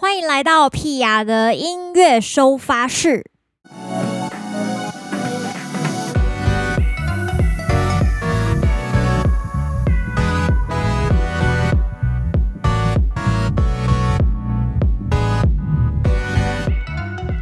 欢迎来到屁雅的音乐收发室。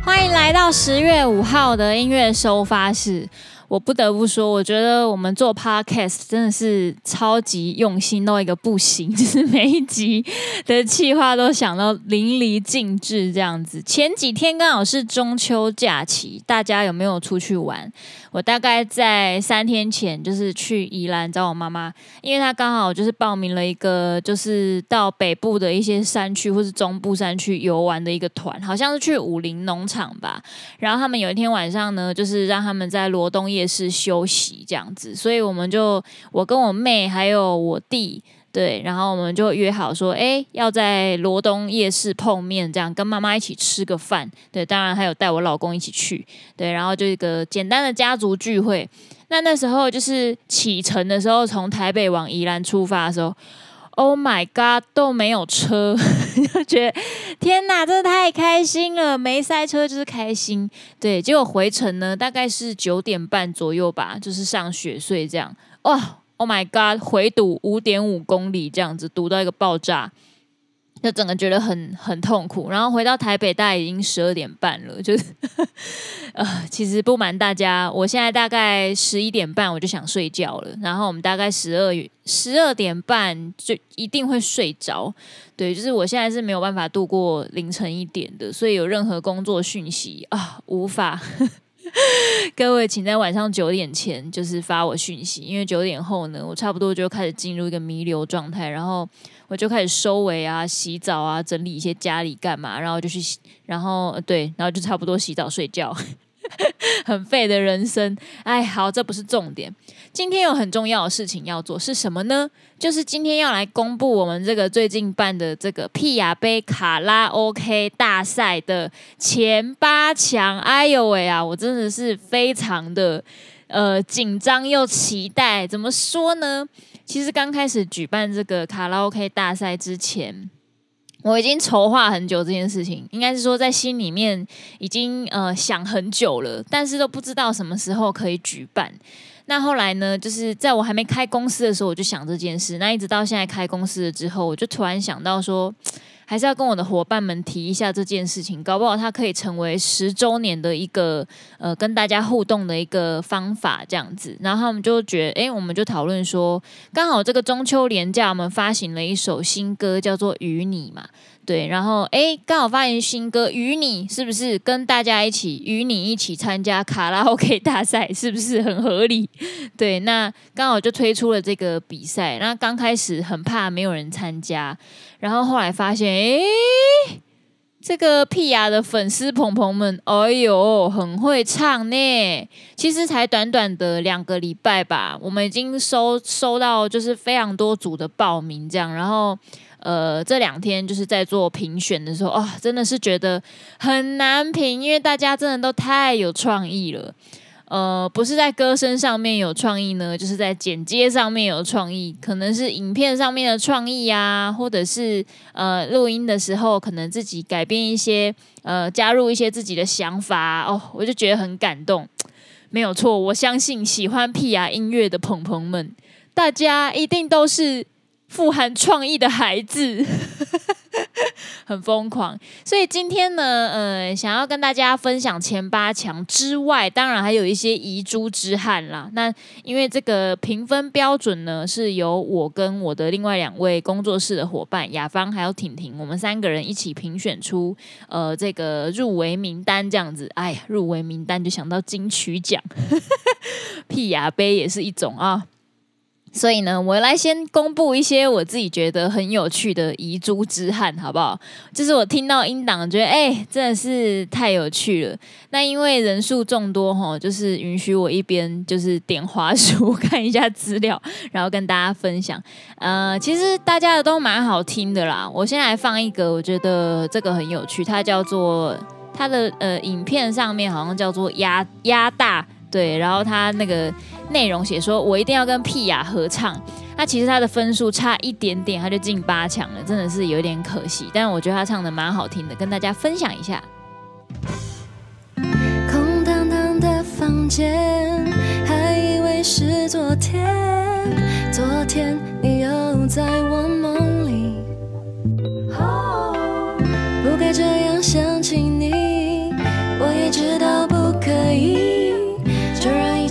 欢迎来到十月五号的音乐收发室。我不得不说，我觉得我们做 podcast 真的是超级用心弄一个不行，就是每一集的企划都想到淋漓尽致这样子。前几天刚好是中秋假期，大家有没有出去玩？我大概在三天前就是去宜兰找我妈妈，因为她刚好就是报名了一个就是到北部的一些山区或是中部山区游玩的一个团，好像是去武林农场吧。然后他们有一天晚上呢，就是让他们在罗东夜市休息这样子，所以我们就我跟我妹还有我弟。对，然后我们就约好说，哎，要在罗东夜市碰面，这样跟妈妈一起吃个饭。对，当然还有带我老公一起去。对，然后就一个简单的家族聚会。那那时候就是启程的时候，从台北往宜兰出发的时候，Oh my God，都没有车，就觉得天哪，真的太开心了，没塞车就是开心。对，结果回程呢，大概是九点半左右吧，就是上雪隧这样，哇。Oh my god！回堵五点五公里这样子，堵到一个爆炸，就整个觉得很很痛苦。然后回到台北，大概已经十二点半了，就是 呃，其实不瞒大家，我现在大概十一点半我就想睡觉了。然后我们大概十二十二点半就一定会睡着。对，就是我现在是没有办法度过凌晨一点的，所以有任何工作讯息啊，无法。各位，请在晚上九点前就是发我讯息，因为九点后呢，我差不多就开始进入一个弥留状态，然后我就开始收尾啊、洗澡啊、整理一些家里干嘛，然后就去洗，然后对，然后就差不多洗澡睡觉。很废的人生，哎，好，这不是重点。今天有很重要的事情要做，是什么呢？就是今天要来公布我们这个最近办的这个屁雅杯卡拉 OK 大赛的前八强。哎呦喂啊，我真的是非常的呃紧张又期待。怎么说呢？其实刚开始举办这个卡拉 OK 大赛之前。我已经筹划很久这件事情，应该是说在心里面已经呃想很久了，但是都不知道什么时候可以举办。那后来呢，就是在我还没开公司的时候，我就想这件事。那一直到现在开公司了之后，我就突然想到说，还是要跟我的伙伴们提一下这件事情，搞不好它可以成为十周年的一个呃跟大家互动的一个方法这样子。然后他们就觉得，哎，我们就讨论说，刚好这个中秋连假，我们发行了一首新歌，叫做《与你》嘛。对，然后哎，刚好发现新歌《与你》，是不是跟大家一起与你一起参加卡拉 OK 大赛，是不是很合理？对，那刚好就推出了这个比赛。那刚开始很怕没有人参加，然后后来发现，哎，这个屁雅的粉丝朋朋们，哎呦，很会唱呢。其实才短短的两个礼拜吧，我们已经收收到就是非常多组的报名，这样，然后。呃，这两天就是在做评选的时候，哦，真的是觉得很难评，因为大家真的都太有创意了。呃，不是在歌声上面有创意呢，就是在剪接上面有创意，可能是影片上面的创意啊，或者是呃录音的时候可能自己改变一些，呃，加入一些自己的想法哦，我就觉得很感动。没有错，我相信喜欢屁牙音乐的朋朋们，大家一定都是。富含创意的孩子，很疯狂。所以今天呢，呃，想要跟大家分享前八强之外，当然还有一些遗珠之憾啦。那因为这个评分标准呢，是由我跟我的另外两位工作室的伙伴雅芳还有婷婷，我们三个人一起评选出呃这个入围名单这样子。哎呀，入围名单就想到金曲奖，屁牙杯也是一种啊。所以呢，我来先公布一些我自己觉得很有趣的遗珠之憾，好不好？就是我听到音档，觉得哎、真的是太有趣了。那因为人数众多哈，就是允许我一边就是点滑鼠看一下资料，然后跟大家分享。呃，其实大家的都蛮好听的啦。我先来放一个，我觉得这个很有趣，它叫做它的呃影片上面好像叫做压压大。对，然后它那个内容写说，我一定要跟屁雅合唱。那其实他的分数差一点点，他就进八强了，真的是有点可惜。但我觉得他唱的蛮好听的，跟大家分享一下。空荡荡的房间，还以为是昨天，昨天你又在我梦里。不该这样想起你，我也知道不，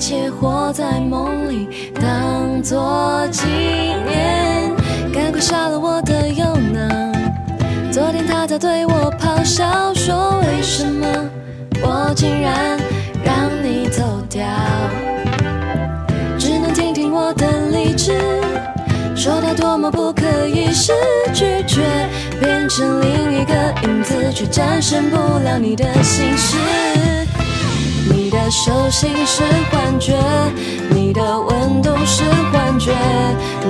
切活在梦里，当作纪念。赶快杀了我的忧恼，昨天他在对我咆哮，说为什么我竟然让你走掉，只能听听我的理智。说他多么不可一世，拒绝变成另一个影子，却战胜不了你的心事。的手心是幻觉，你的温度是幻觉，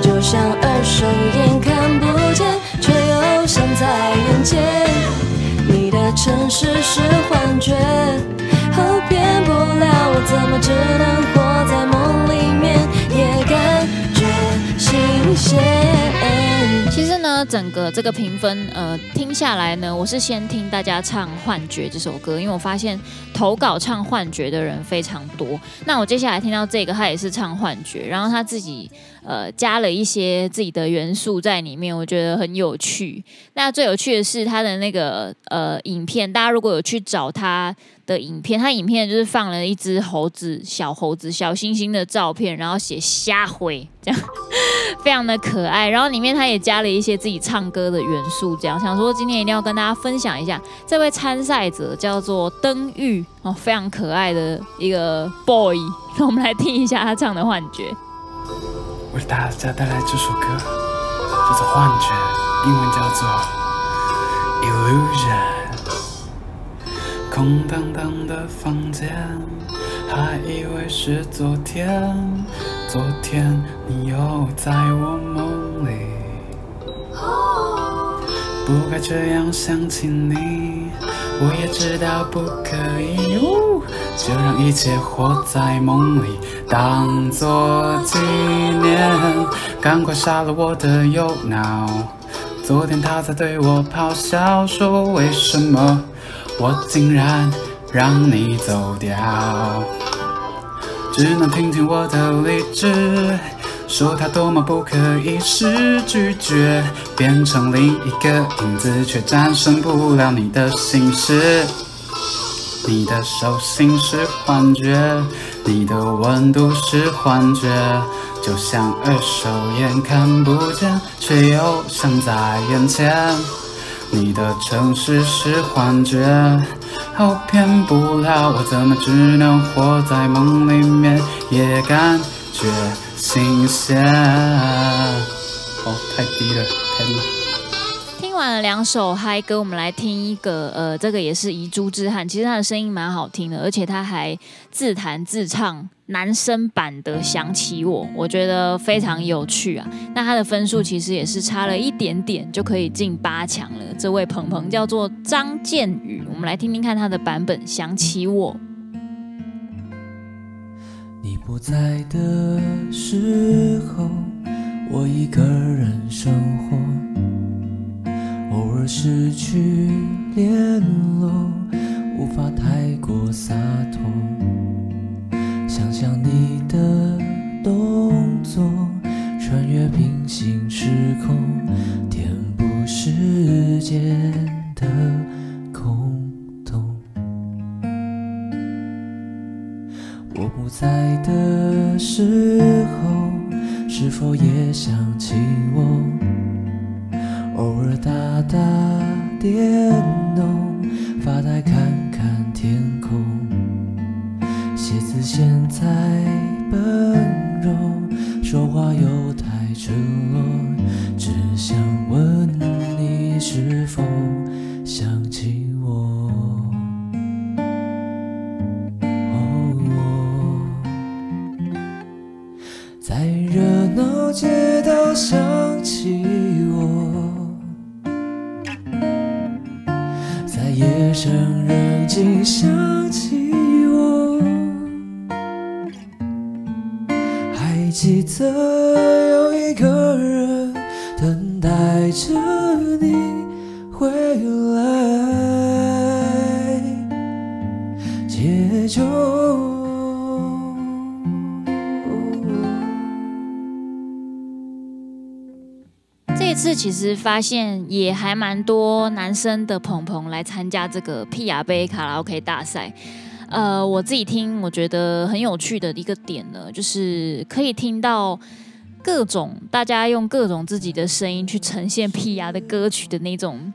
就像二手烟看不见，却又像在眼前。你的城市是幻觉，后骗不了我，怎么只能活在梦里面，也感觉新鲜。其实呢，整个这个评分，呃，听下来呢，我是先听大家唱《幻觉》这首歌，因为我发现投稿唱《幻觉》的人非常多。那我接下来听到这个，他也是唱《幻觉》，然后他自己呃加了一些自己的元素在里面，我觉得很有趣。那最有趣的是他的那个呃影片，大家如果有去找他。的影片，他影片就是放了一只猴子、小猴子、小星星的照片，然后写瞎灰，这样非常的可爱。然后里面他也加了一些自己唱歌的元素，这样想说今天一定要跟大家分享一下。这位参赛者叫做登玉哦，非常可爱的一个 boy。那我们来听一下他唱的《幻觉》。为大家带来这首歌，叫做《幻觉》，英文叫做 Illusion。空荡荡的房间，还以为是昨天，昨天你又在我梦里。不该这样想起你，我也知道不可以，就让一切活在梦里，当作纪念。赶快杀了我的忧恼，昨天他在对我咆哮，说为什么？我竟然让你走掉，只能听听我的理智，说他多么不可一世，拒绝变成另一个影子，却战胜不了你的心事。你的手心是幻觉，你的温度是幻觉，就像二手烟看不见，却又像在眼前。你的城市是幻觉，好骗不了我，怎么只能活在梦里面，也感觉新鲜。哦，太低了，太低。了完了两首嗨歌，我们来听一个，呃，这个也是遗珠之憾，其实他的声音蛮好听的，而且他还自弹自唱。男生版的想起我，我觉得非常有趣啊。那他的分数其实也是差了一点点就可以进八强了。这位鹏鹏叫做张建宇，我们来听听看他的版本《想起我》。你不在的时候，我一个人生活，偶尔失去联络，无法太过洒脱。想象你的动作，穿越平行时空，填补时间的空洞。我不在的时候，是否也想起我？偶尔打打电动，发呆看看天空。写字现在笨拙，说话又太赤裸，只想问你是否其实发现也还蛮多男生的朋朋来参加这个皮亚杯卡拉 OK 大赛。呃，我自己听，我觉得很有趣的一个点呢，就是可以听到各种大家用各种自己的声音去呈现皮亚的歌曲的那种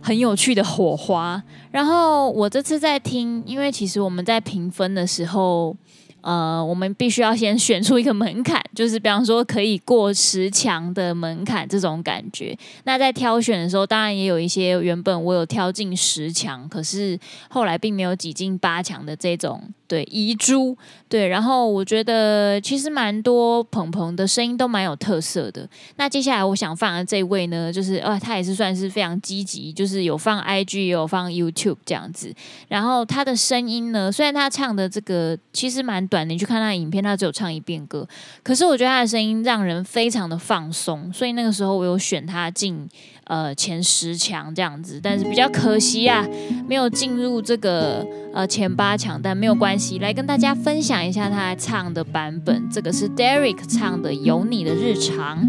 很有趣的火花。然后我这次在听，因为其实我们在评分的时候。呃，我们必须要先选出一个门槛，就是比方说可以过十强的门槛这种感觉。那在挑选的时候，当然也有一些原本我有挑进十强，可是后来并没有挤进八强的这种。对遗珠，对，然后我觉得其实蛮多鹏鹏的声音都蛮有特色的。那接下来我想放的这位呢，就是啊，他也是算是非常积极，就是有放 IG，也有放 YouTube 这样子。然后他的声音呢，虽然他唱的这个其实蛮短的，你去看他的影片，他只有唱一遍歌，可是我觉得他的声音让人非常的放松，所以那个时候我有选他进。呃，前十强这样子，但是比较可惜啊，没有进入这个呃前八强，但没有关系，来跟大家分享一下他唱的版本。这个是 Derek 唱的《有你的日常》。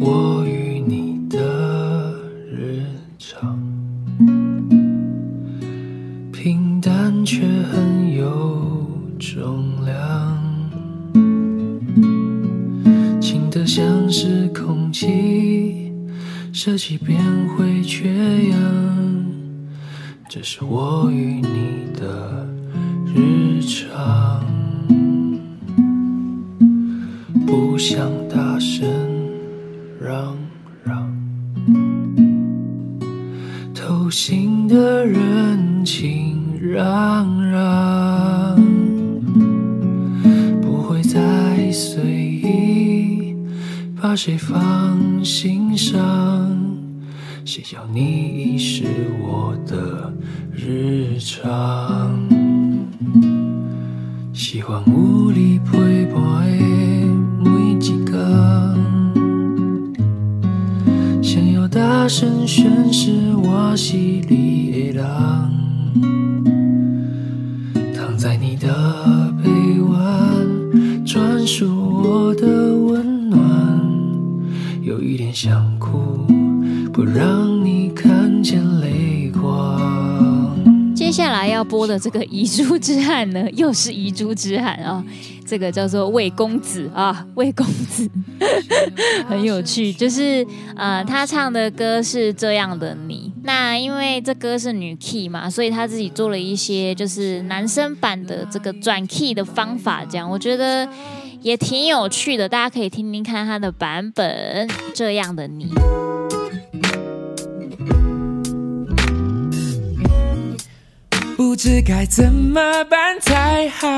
我与你的日常，平淡却很有重量。像是空气，舍弃便会缺氧。这是我与你的日常，不想大声嚷嚷，偷心的人请让让，把谁放心上？谁叫你已是我的日常？喜欢无理陪伴的每一天，想要大声宣示我是你的人，躺在你的一点想哭，不让你看见泪光。接下来要播的这个遗珠之憾呢，又是遗珠之憾啊！这个叫做魏公子啊，魏公子 很有趣，就是呃，他唱的歌是这样的你。那因为这歌是女 key 嘛，所以他自己做了一些就是男生版的这个转 key 的方法，这样我觉得。也挺有趣的，大家可以听听看他的版本。这样的你，不知该怎么办才好。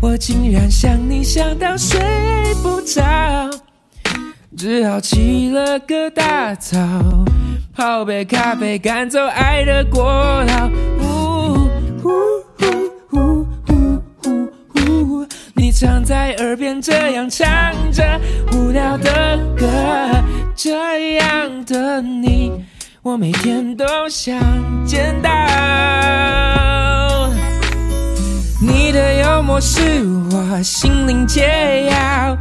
我竟然想你想到睡不着，只好起了个大早，泡杯咖啡赶走爱的过劳。常在耳边这样唱着无聊的歌，这样的你，我每天都想见到。你的幽默是我心灵解药，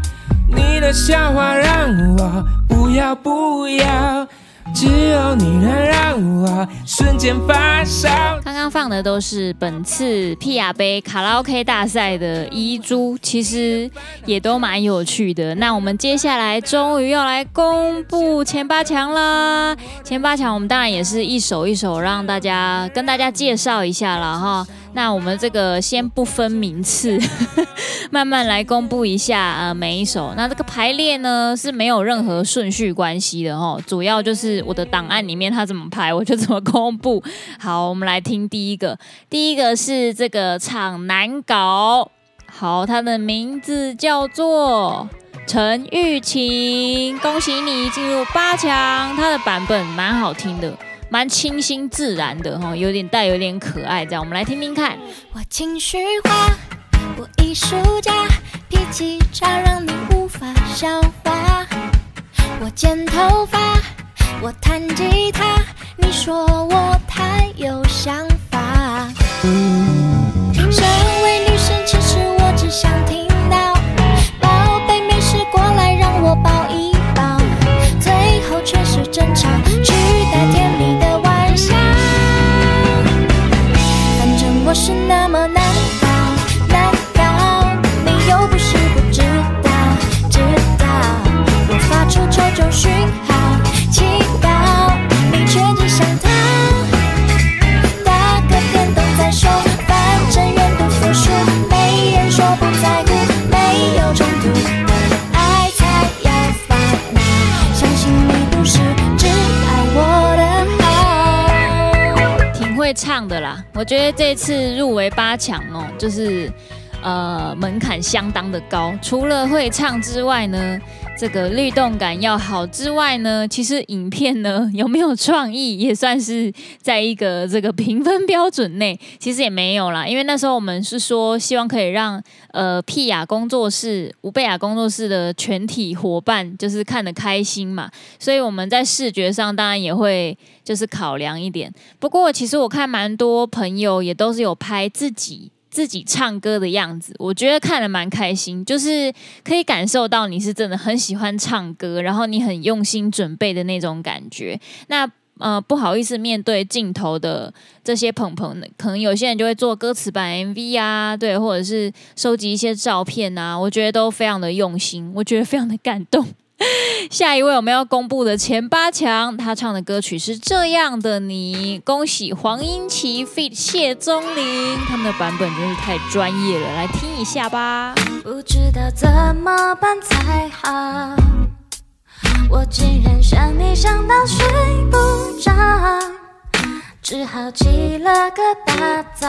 你的笑话让我不要不要。只有你能让我瞬间发烧。刚刚放的都是本次皮亚杯卡拉 OK 大赛的遗珠，其实也都蛮有趣的。那我们接下来终于要来公布前八强啦！前八强我们当然也是一首一首让大家跟大家介绍一下了哈。那我们这个先不分名次，慢慢来公布一下呃每一首。那这个排列呢是没有任何顺序关系的哈，主要就是我的档案里面它怎么排我就怎么公布。好，我们来听第一个，第一个是这个唱难搞，好，他的名字叫做陈玉琴，恭喜你进入八强，他的版本蛮好听的。蛮清新自然的哈，有点带有点可爱，这样我们来听听看。我情绪化，我艺术家，脾气差让你无法消化。我剪头发，我弹吉他，你说我太有想法。身为女生，其实我只想听到宝贝没事过来让我抱一抱，最后却是争吵，取代甜蜜是那么难搞，难搞，你又不是不知道，知道，我发出这种讯号。会。唱的啦，我觉得这次入围八强哦，就是呃门槛相当的高。除了会唱之外呢，这个律动感要好之外呢，其实影片呢 有没有创意也算是在一个这个评分标准内。其实也没有啦，因为那时候我们是说希望可以让呃屁雅工作室、吴贝雅工作室的全体伙伴就是看得开心嘛，所以我们在视觉上当然也会。就是考量一点，不过其实我看蛮多朋友也都是有拍自己自己唱歌的样子，我觉得看了蛮开心，就是可以感受到你是真的很喜欢唱歌，然后你很用心准备的那种感觉。那呃不好意思，面对镜头的这些朋朋，可能有些人就会做歌词版 MV 啊，对，或者是收集一些照片啊，我觉得都非常的用心，我觉得非常的感动。下一位我们要公布的前八强，他唱的歌曲是这样的你，恭喜黄英琦 feat. 谢宗林，他们的版本真是太专业了，来听一下吧。不知道怎么办才好，我竟然想你想到睡不着，只好起了个大早，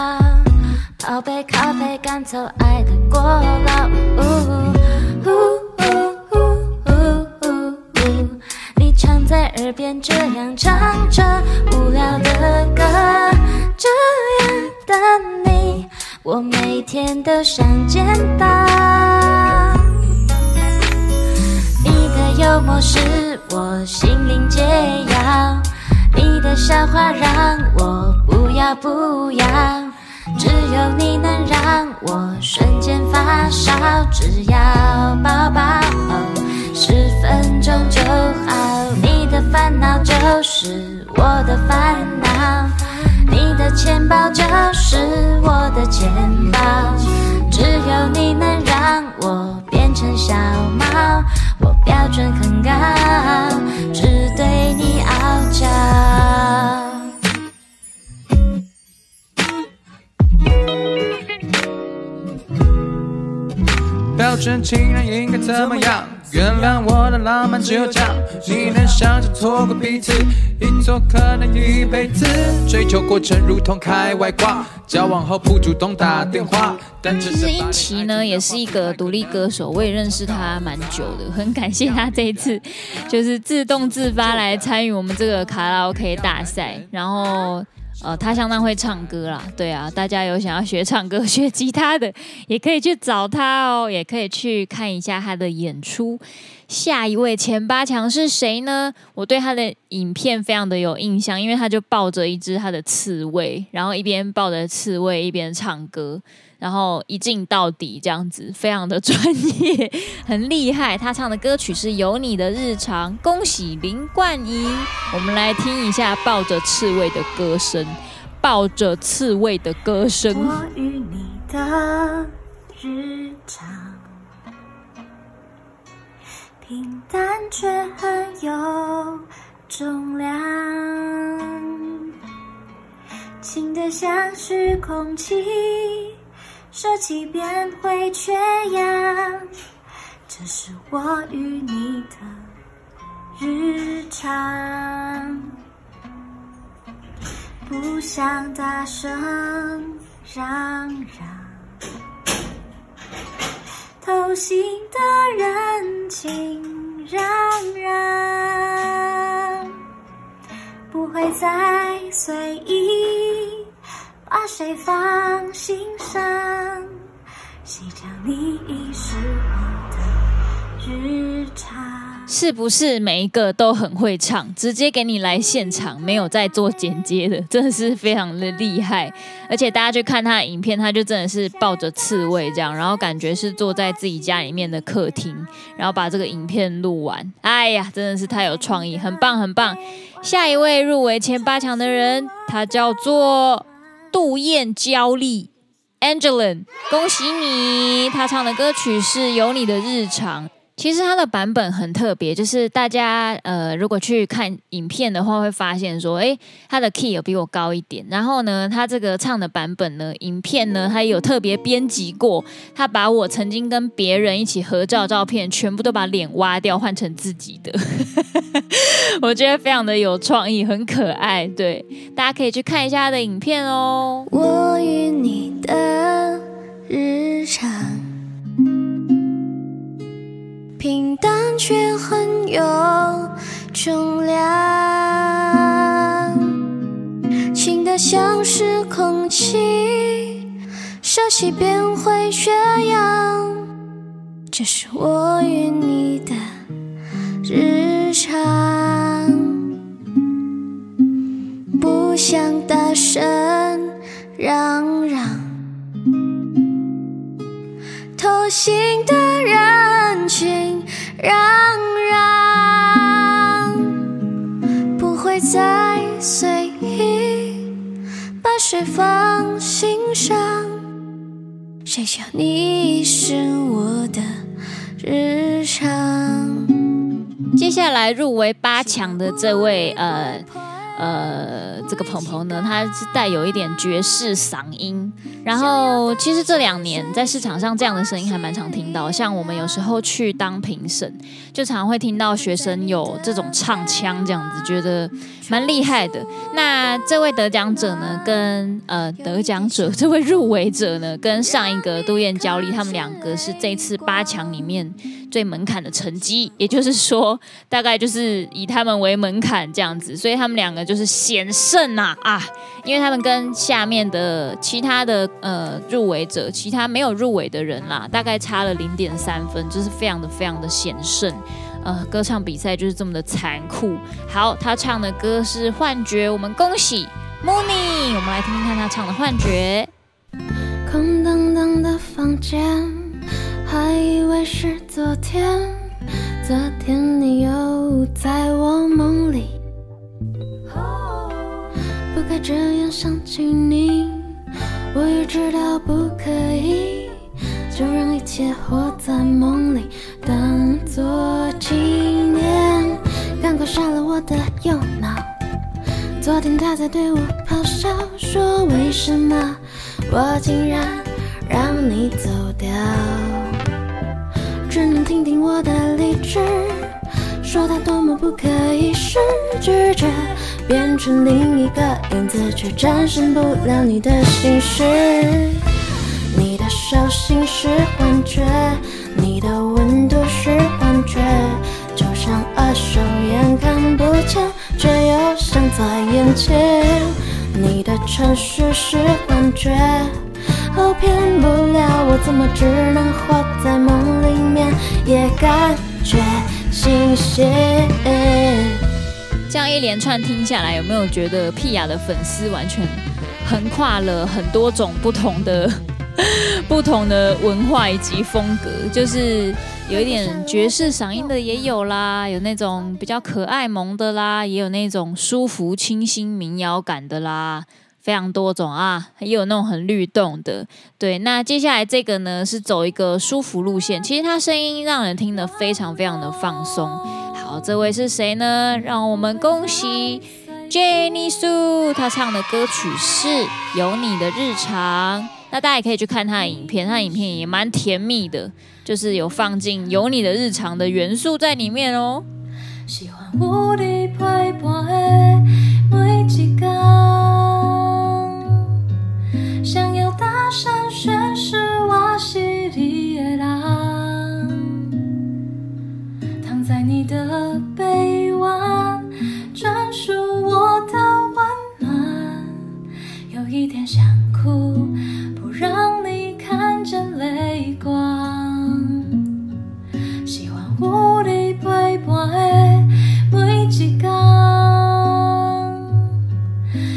泡杯咖啡赶走爱的过劳。在耳边这样唱着无聊的歌，这样的你，我每天都想见到。你的幽默是我心灵解药，你的笑话让我不要不要，只有你能让我瞬间发烧，只要抱抱，十分钟就好。你你的烦恼就是我的烦恼，你的钱包就是我的钱包，只有你能让我变成小猫，我标准很高，只对你傲娇。标准情人应该怎么样？原谅我的浪漫只有这样，你能想象错过彼此，一错可能一辈子。追求过程如同开外挂，交往后不主动打电话。但其实英琦呢也是一个独立歌手，我也认识他蛮久的，很感谢他这一次就是自动自发来参与我们这个卡拉 OK 大赛，然后。呃，他相当会唱歌啦，对啊，大家有想要学唱歌、学吉他的，也可以去找他哦，也可以去看一下他的演出。下一位前八强是谁呢？我对他的影片非常的有印象，因为他就抱着一只他的刺猬，然后一边抱着刺猬一边唱歌。然后一镜到底这样子，非常的专业，很厉害。他唱的歌曲是有你的日常，恭喜林冠英。我们来听一下抱着刺猬的歌声，抱着刺猬的歌声。我与你的日常，平淡却很有重量，轻得像是空气。舍弃便会缺氧，这是我与你的日常。不想大声嚷嚷，偷心的人请让让，不会再随意。把谁放心上？谁叫你已是我的日常？是不是每一个都很会唱？直接给你来现场，没有在做剪接的，真的是非常的厉害。而且大家去看他的影片，他就真的是抱着刺猬这样，然后感觉是坐在自己家里面的客厅，然后把这个影片录完。哎呀，真的是太有创意，很棒很棒。下一位入围前八强的人，他叫做杜燕娇丽 Angelin，恭喜你！他唱的歌曲是《有你的日常》。其实它的版本很特别，就是大家呃，如果去看影片的话，会发现说，哎，它的 key 有比我高一点。然后呢，他这个唱的版本呢，影片呢，他有特别编辑过，他把我曾经跟别人一起合照照片，全部都把脸挖掉，换成自己的。我觉得非常的有创意，很可爱。对，大家可以去看一下他的影片哦。我与你的日常。平淡却很有重量，轻得像是空气，熟悉便会缺氧。这是我与你的日常，不想大声嚷嚷，偷心的人群。嚷嚷，不会再随意把谁放心上。谁叫你是我的日常？接下来入围八强的这位，呃。呃，这个鹏鹏呢，他是带有一点爵士嗓音，然后其实这两年在市场上这样的声音还蛮常听到，像我们有时候去当评审，就常会听到学生有这种唱腔这样子，觉得蛮厉害的。那这位得奖者呢，跟呃得奖者这位入围者呢，跟上一个杜燕娇丽他们两个是这次八强里面最门槛的成绩，也就是说，大概就是以他们为门槛这样子，所以他们两个。就是险胜呐啊！因为他们跟下面的其他的呃入围者，其他没有入围的人啦，大概差了零点三分，就是非常的非常的险胜。呃，歌唱比赛就是这么的残酷。好，他唱的歌是《幻觉》，我们恭喜 Mooney，我们来听听看他唱的《幻觉》。空荡荡的房间，还以为是昨天，昨天你又在我梦里。不该这样想起你，我也知道不可以，就让一切活在梦里，当作纪念。赶快杀了我的右脑，昨天他在对我咆哮，说为什么我竟然让你走掉，只能听听我的理智，说他多么不可一世，拒绝。变成另一个影子，却战胜不了你的心事。你的手心是幻觉，你的温度是幻觉，就像二手烟看不见，却又像在眼前。你的城市是幻觉，哦，骗不了我，怎么只能活在梦里面，也感觉新鲜。这样一连串听下来，有没有觉得屁雅的粉丝完全横跨了很多种不同的、不同的文化以及风格？就是有一点爵士嗓音的也有啦，有那种比较可爱萌的啦，也有那种舒服清新民谣感的啦，非常多种啊，也有那种很律动的。对，那接下来这个呢是走一个舒服路线，其实他声音让人听得非常非常的放松。这位是谁呢？让我们恭喜 Jenny Su，她唱的歌曲是《有你的日常》。那大家也可以去看她的影片，她的影片也蛮甜蜜的，就是有放进《有你的日常》的元素在里面哦。喜欢我的陪伴的每一天，想要大声一点想哭，不让你看见泪光。喜欢无敌陪伴的每一天，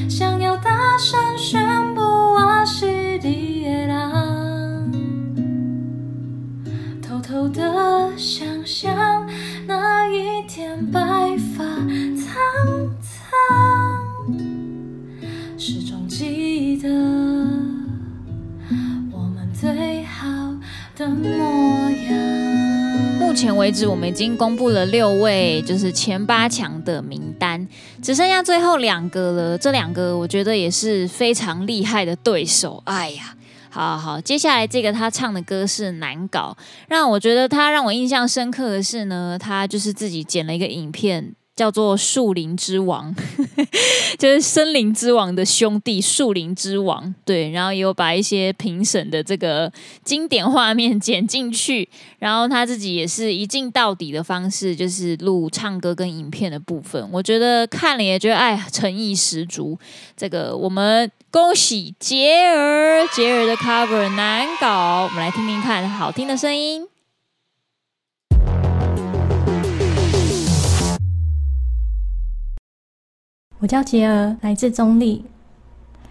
想要大声宣布我是你的人，偷偷的想象那一天白。为止，我们已经公布了六位，就是前八强的名单，只剩下最后两个了。这两个我觉得也是非常厉害的对手。哎呀，好好好，接下来这个他唱的歌是难搞，让我觉得他让我印象深刻的是呢，他就是自己剪了一个影片。叫做树林之王，就是森林之王的兄弟，树林之王。对，然后也有把一些评审的这个经典画面剪进去，然后他自己也是一镜到底的方式，就是录唱歌跟影片的部分。我觉得看了也觉得哎，诚意十足。这个我们恭喜杰儿，杰儿的 cover 难搞，我们来听听看好听的声音。我叫杰儿，来自中立，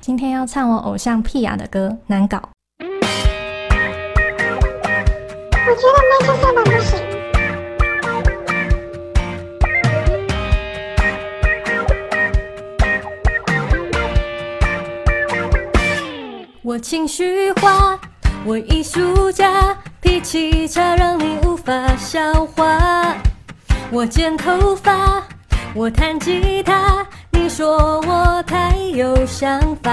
今天要唱我偶像屁雅的歌《难搞》。我觉得没出色的不行。我情绪化，我艺术家，脾气差让你无法消化。我剪头发，我弹吉他。说我太有想法，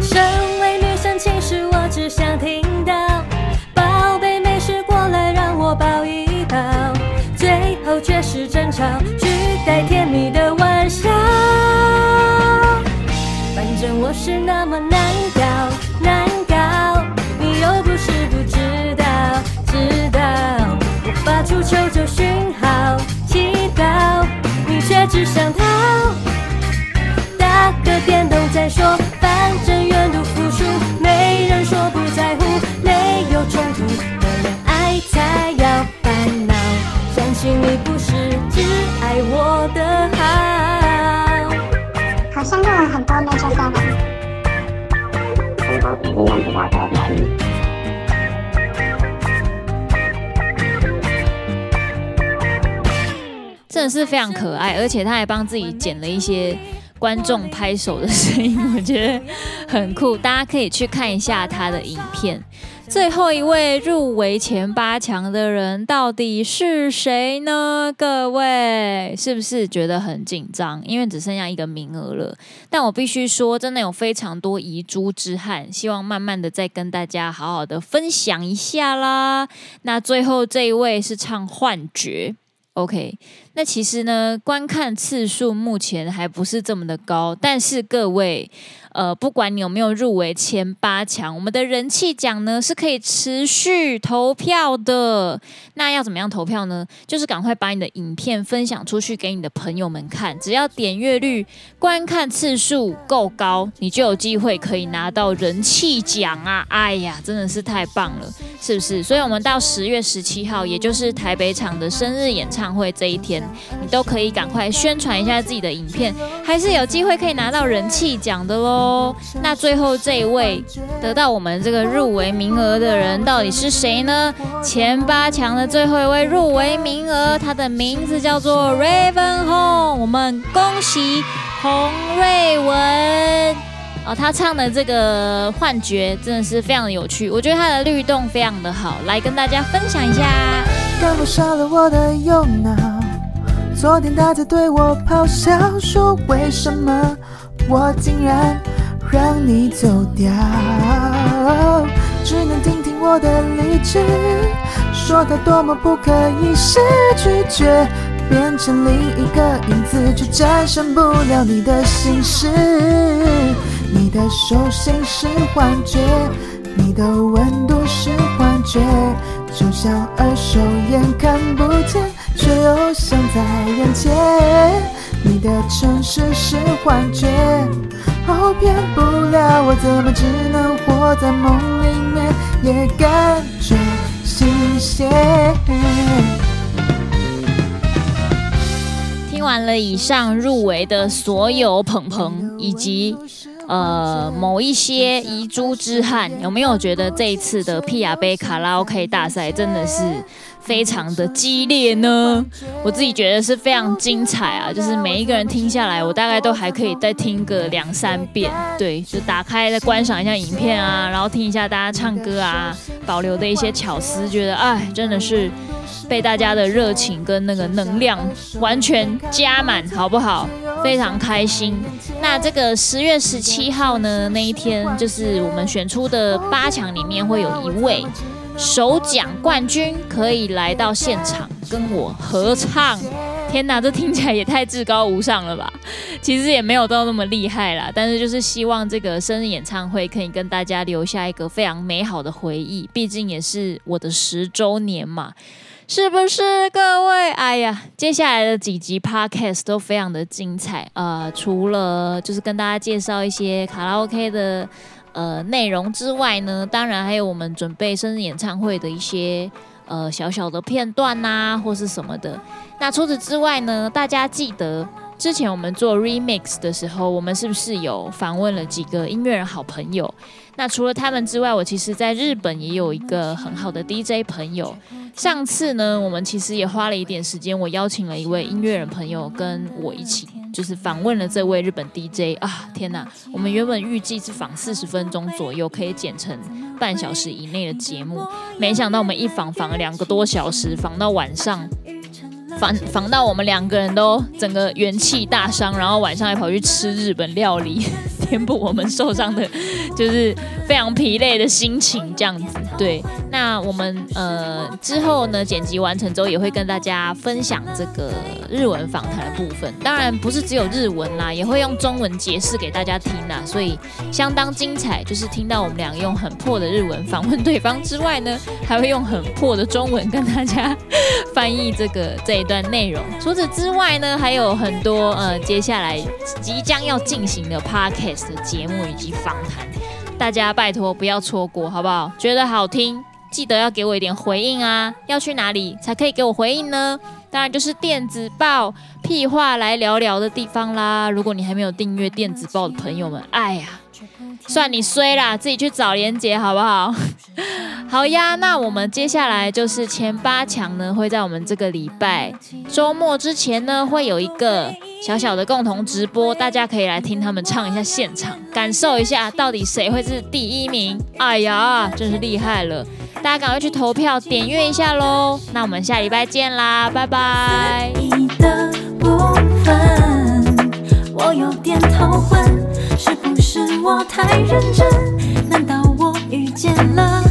身为女生，其实我只想听到宝贝没事过来让我抱一抱，最后却是争吵，取代甜蜜的玩笑。反正我是那么难搞，难搞，你又不是不知道，知道我发出求救讯号，祈祷。却只想逃，打个电动再说，反正远路非常可爱，而且他还帮自己剪了一些观众拍手的声音，我觉得很酷。大家可以去看一下他的影片。最后一位入围前八强的人到底是谁呢？各位是不是觉得很紧张？因为只剩下一个名额了。但我必须说，真的有非常多遗珠之憾，希望慢慢的再跟大家好好的分享一下啦。那最后这一位是唱《幻觉》。OK，那其实呢，观看次数目前还不是这么的高，但是各位。呃，不管你有没有入围前八强，我们的人气奖呢是可以持续投票的。那要怎么样投票呢？就是赶快把你的影片分享出去给你的朋友们看，只要点阅率、观看次数够高，你就有机会可以拿到人气奖啊！哎呀，真的是太棒了，是不是？所以，我们到十月十七号，也就是台北场的生日演唱会这一天，你都可以赶快宣传一下自己的影片，还是有机会可以拿到人气奖的喽。哦，那最后这一位得到我们这个入围名额的人到底是谁呢？前八强的最后一位入围名额，他的名字叫做 Raven Home，我们恭喜洪瑞文哦，他唱的这个幻觉真的是非常的有趣，我觉得他的律动非常的好，来跟大家分享一下。刚刚少了我的右脑，昨天他在对我咆哮，说为什么？我竟然让你走掉，只能听听我的理智，说它多么不可一世，拒绝变成另一个影子，却战胜不了你的心事。你的手心是幻觉，你的温度是幻觉，就像二手烟看不见，却又像在眼前。你的城市是幻觉，哦，骗不了我，怎么只能活在梦里面，也感觉新鲜。听完了以上入围的所有朋朋，以及呃某一些遗珠之憾，有没有觉得这一次的屁雅杯卡拉 OK 大赛真的是？非常的激烈呢？我自己觉得是非常精彩啊，就是每一个人听下来，我大概都还可以再听个两三遍。对，就打开再观赏一下影片啊，然后听一下大家唱歌啊，保留的一些巧思，觉得哎，真的是被大家的热情跟那个能量完全加满，好不好？非常开心。那这个十月十七号呢，那一天就是我们选出的八强里面会有一位。首奖冠军可以来到现场跟我合唱，天哪，这听起来也太至高无上了吧！其实也没有到那么厉害啦，但是就是希望这个生日演唱会可以跟大家留下一个非常美好的回忆，毕竟也是我的十周年嘛，是不是各位？哎呀，接下来的几集 Podcast 都非常的精彩，呃，除了就是跟大家介绍一些卡拉 OK 的。呃，内容之外呢，当然还有我们准备生日演唱会的一些呃小小的片段呐、啊，或是什么的。那除此之外呢，大家记得之前我们做 remix 的时候，我们是不是有访问了几个音乐人好朋友？那除了他们之外，我其实在日本也有一个很好的 DJ 朋友。上次呢，我们其实也花了一点时间，我邀请了一位音乐人朋友跟我一起。就是访问了这位日本 DJ 啊，天哪！我们原本预计是访四十分钟左右，可以剪成半小时以内的节目，没想到我们一访访了两个多小时，访到晚上，访访到我们两个人都整个元气大伤，然后晚上还跑去吃日本料理。填补我们受伤的，就是非常疲累的心情，这样子。对，那我们呃之后呢，剪辑完成之后也会跟大家分享这个日文访谈的部分。当然不是只有日文啦，也会用中文解释给大家听啦，所以相当精彩。就是听到我们俩用很破的日文访问对方之外呢，还会用很破的中文跟大家 翻译这个这一段内容。除此之外呢，还有很多呃接下来即将要进行的 podcast。的节目以及访谈，大家拜托不要错过，好不好？觉得好听，记得要给我一点回应啊！要去哪里才可以给我回应呢？当然就是电子报屁话来聊聊的地方啦！如果你还没有订阅电子报的朋友们，哎呀，算你衰啦，自己去找连结好不好？好呀，那我们接下来就是前八强呢，会在我们这个礼拜周末之前呢，会有一个小小的共同直播，大家可以来听他们唱一下现场，感受一下到底谁会是第一名。哎呀，真是厉害了！大家赶快去投票点阅一下喽。那我们下礼拜见啦，拜拜。我有点头昏，是不是我太认真？难道我遇见了？